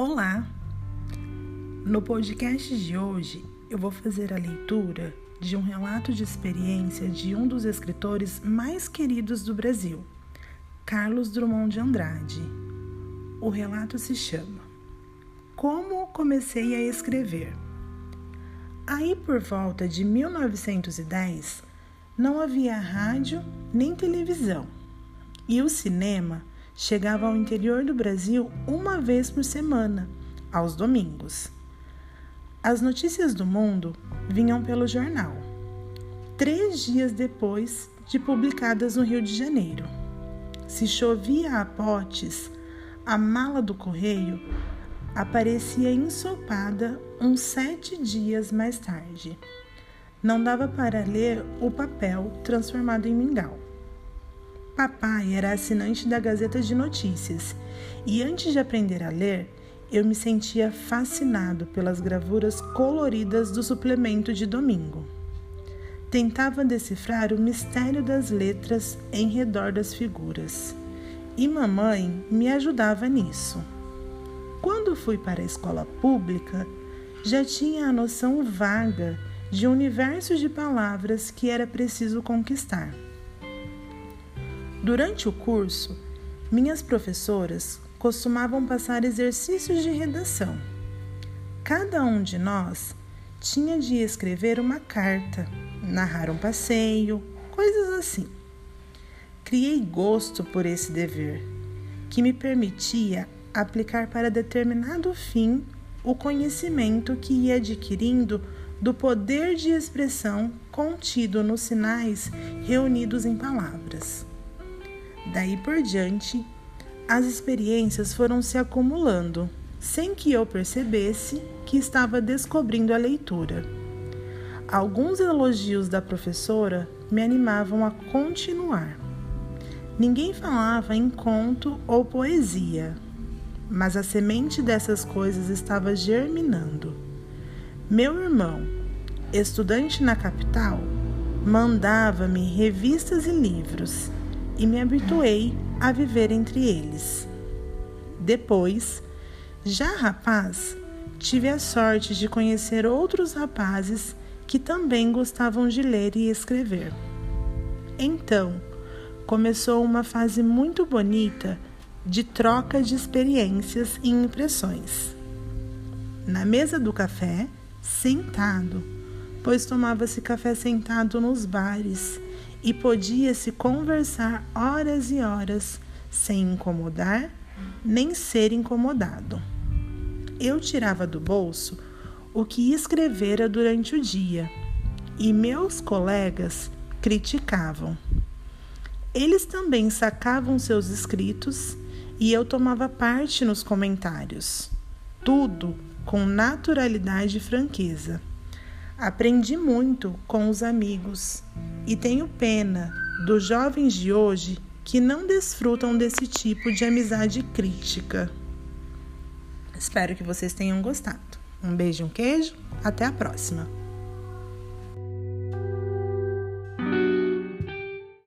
Olá! No podcast de hoje eu vou fazer a leitura de um relato de experiência de um dos escritores mais queridos do Brasil, Carlos Drummond de Andrade. O relato se chama Como Comecei a Escrever. Aí por volta de 1910 não havia rádio nem televisão e o cinema chegava ao interior do Brasil uma vez por semana, aos domingos. As notícias do mundo vinham pelo jornal, três dias depois de publicadas no Rio de Janeiro. Se chovia a potes, a mala do correio aparecia ensopada uns sete dias mais tarde. Não dava para ler o papel transformado em mingau. Papai era assinante da Gazeta de Notícias e antes de aprender a ler, eu me sentia fascinado pelas gravuras coloridas do suplemento de domingo. Tentava decifrar o mistério das letras em redor das figuras e mamãe me ajudava nisso. Quando fui para a escola pública, já tinha a noção vaga de um universo de palavras que era preciso conquistar. Durante o curso, minhas professoras costumavam passar exercícios de redação. Cada um de nós tinha de escrever uma carta, narrar um passeio, coisas assim. Criei gosto por esse dever, que me permitia aplicar para determinado fim o conhecimento que ia adquirindo do poder de expressão contido nos sinais reunidos em palavras. Daí por diante, as experiências foram se acumulando, sem que eu percebesse que estava descobrindo a leitura. Alguns elogios da professora me animavam a continuar. Ninguém falava em conto ou poesia, mas a semente dessas coisas estava germinando. Meu irmão, estudante na capital, mandava-me revistas e livros e me habituei a viver entre eles. Depois, já rapaz, tive a sorte de conhecer outros rapazes que também gostavam de ler e escrever. Então, começou uma fase muito bonita de troca de experiências e impressões. Na mesa do café, sentado, pois tomava-se café sentado nos bares e podia-se conversar horas e horas sem incomodar nem ser incomodado. Eu tirava do bolso o que escrevera durante o dia e meus colegas criticavam. Eles também sacavam seus escritos e eu tomava parte nos comentários. Tudo com naturalidade e franqueza. Aprendi muito com os amigos e tenho pena dos jovens de hoje que não desfrutam desse tipo de amizade crítica. Espero que vocês tenham gostado. Um beijo um queijo. Até a próxima!